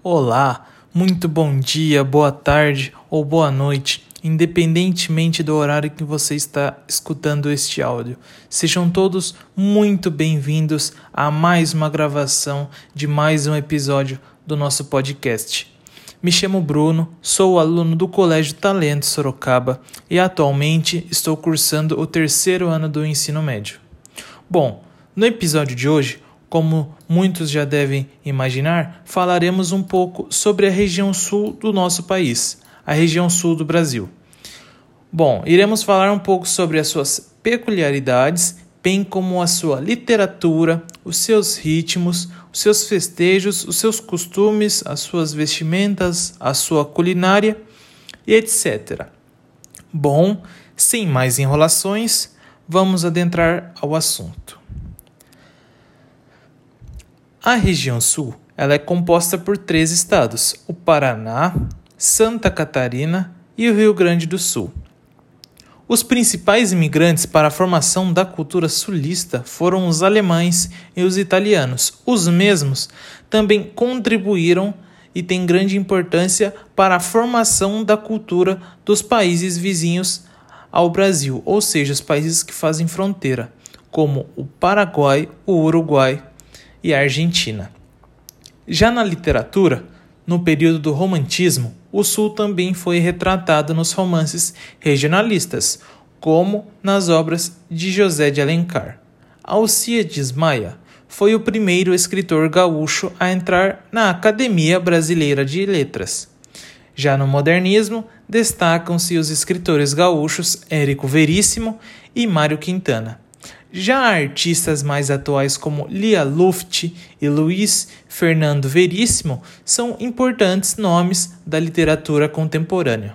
Olá, muito bom dia, boa tarde ou boa noite, independentemente do horário que você está escutando este áudio. Sejam todos muito bem-vindos a mais uma gravação de mais um episódio do nosso podcast. Me chamo Bruno, sou aluno do Colégio Talento Sorocaba e atualmente estou cursando o terceiro ano do ensino médio. Bom, no episódio de hoje como muitos já devem imaginar, falaremos um pouco sobre a região sul do nosso país, a região sul do Brasil. Bom, iremos falar um pouco sobre as suas peculiaridades, bem como a sua literatura, os seus ritmos, os seus festejos, os seus costumes, as suas vestimentas, a sua culinária e etc. Bom, sem mais enrolações, vamos adentrar ao assunto. A região sul ela é composta por três estados: o Paraná, Santa Catarina e o Rio Grande do Sul. Os principais imigrantes para a formação da cultura sulista foram os alemães e os italianos. Os mesmos também contribuíram e têm grande importância para a formação da cultura dos países vizinhos ao Brasil, ou seja, os países que fazem fronteira, como o Paraguai, o Uruguai, e a Argentina. Já na literatura, no período do Romantismo, o Sul também foi retratado nos romances regionalistas, como nas obras de José de Alencar. Alcíades Maia foi o primeiro escritor gaúcho a entrar na Academia Brasileira de Letras. Já no modernismo, destacam-se os escritores gaúchos Érico Veríssimo e Mário Quintana. Já artistas mais atuais como Lia Luft e Luiz Fernando Veríssimo são importantes nomes da literatura contemporânea.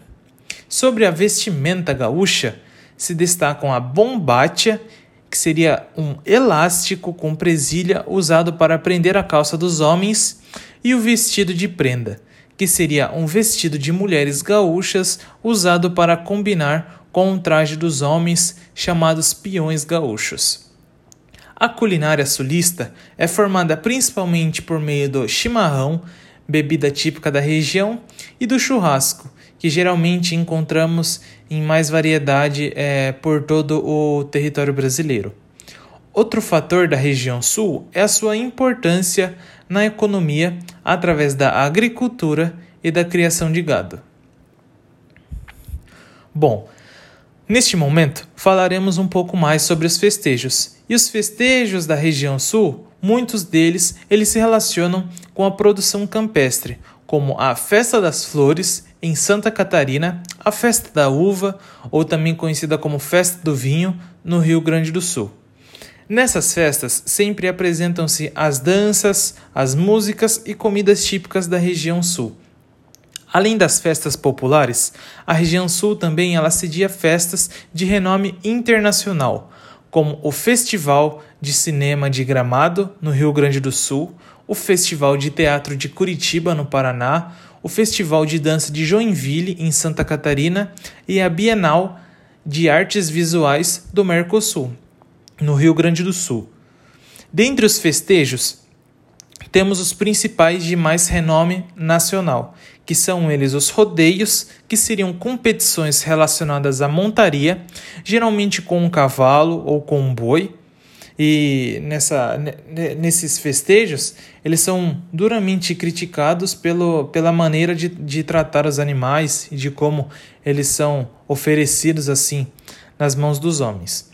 Sobre a vestimenta gaúcha, se destacam a bombacha, que seria um elástico com presilha usado para prender a calça dos homens, e o vestido de prenda, que seria um vestido de mulheres gaúchas usado para combinar com o traje dos homens chamados peões gaúchos. A culinária sulista é formada principalmente por meio do chimarrão, bebida típica da região, e do churrasco, que geralmente encontramos em mais variedade é, por todo o território brasileiro. Outro fator da região sul é a sua importância na economia através da agricultura e da criação de gado. Bom, Neste momento, falaremos um pouco mais sobre os festejos. E os festejos da região sul, muitos deles, eles se relacionam com a produção campestre, como a Festa das Flores em Santa Catarina, a Festa da Uva, ou também conhecida como Festa do Vinho, no Rio Grande do Sul. Nessas festas sempre apresentam-se as danças, as músicas e comidas típicas da região sul. Além das festas populares, a região sul também ela cedia festas de renome internacional, como o Festival de Cinema de Gramado, no Rio Grande do Sul, o Festival de Teatro de Curitiba, no Paraná, o Festival de Dança de Joinville, em Santa Catarina, e a Bienal de Artes Visuais do Mercosul, no Rio Grande do Sul. Dentre os festejos, temos os principais de mais renome nacional, que são eles os rodeios, que seriam competições relacionadas à montaria, geralmente com um cavalo ou com um boi. E nessa, nesses festejos, eles são duramente criticados pelo, pela maneira de, de tratar os animais e de como eles são oferecidos assim nas mãos dos homens.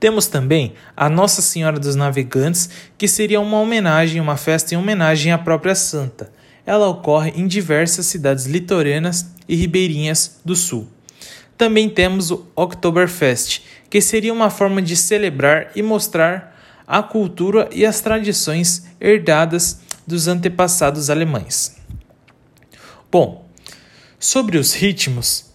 Temos também a Nossa Senhora dos Navegantes, que seria uma homenagem, uma festa em homenagem à própria santa. Ela ocorre em diversas cidades litorâneas e ribeirinhas do sul. Também temos o Oktoberfest, que seria uma forma de celebrar e mostrar a cultura e as tradições herdadas dos antepassados alemães. Bom, sobre os ritmos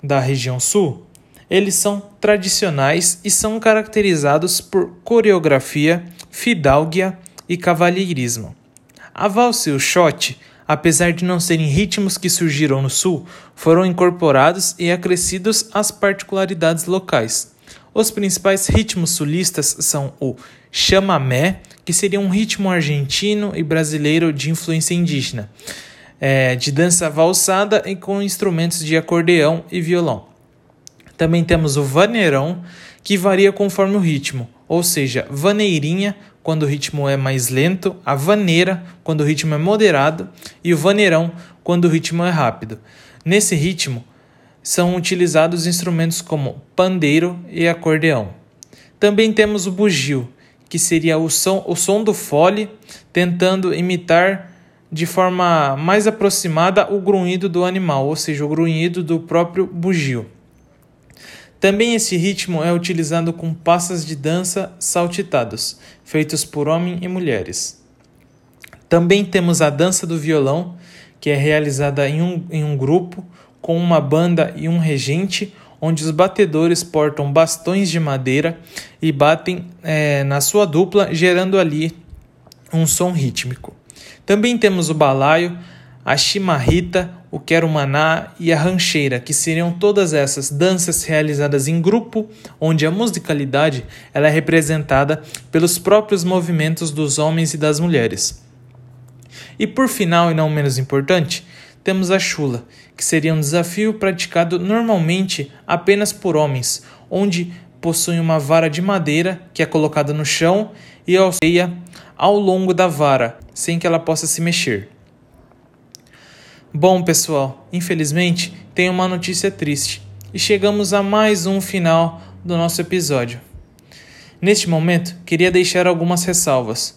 da região sul, eles são tradicionais e são caracterizados por coreografia, fidalguia e cavalheirismo. A valsa e o shot, apesar de não serem ritmos que surgiram no sul, foram incorporados e acrescidos às particularidades locais. Os principais ritmos sulistas são o chamamé, que seria um ritmo argentino e brasileiro de influência indígena, é, de dança valsada e com instrumentos de acordeão e violão. Também temos o vaneirão, que varia conforme o ritmo, ou seja, vaneirinha quando o ritmo é mais lento, a vaneira quando o ritmo é moderado e o vaneirão quando o ritmo é rápido. Nesse ritmo são utilizados instrumentos como pandeiro e acordeão. Também temos o bugio, que seria o som, o som do fole, tentando imitar de forma mais aproximada o grunhido do animal, ou seja, o grunhido do próprio bugio. Também esse ritmo é utilizado com passas de dança saltitados, feitos por homens e mulheres. Também temos a dança do violão, que é realizada em um, em um grupo, com uma banda e um regente, onde os batedores portam bastões de madeira e batem é, na sua dupla, gerando ali um som rítmico. Também temos o balaio, a chimarrita, o quero-maná e a rancheira, que seriam todas essas danças realizadas em grupo, onde a musicalidade ela é representada pelos próprios movimentos dos homens e das mulheres. E por final e não menos importante, temos a chula, que seria um desafio praticado normalmente apenas por homens, onde possui uma vara de madeira que é colocada no chão e auxilia ao longo da vara, sem que ela possa se mexer. Bom, pessoal, infelizmente tenho uma notícia triste e chegamos a mais um final do nosso episódio. Neste momento, queria deixar algumas ressalvas.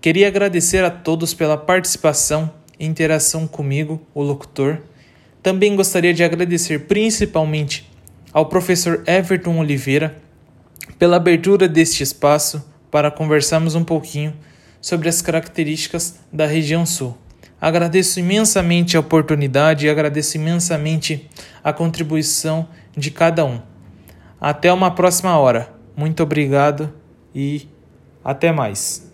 Queria agradecer a todos pela participação e interação comigo, o locutor. Também gostaria de agradecer principalmente ao professor Everton Oliveira pela abertura deste espaço para conversarmos um pouquinho sobre as características da região sul. Agradeço imensamente a oportunidade e agradeço imensamente a contribuição de cada um. Até uma próxima hora. Muito obrigado e até mais.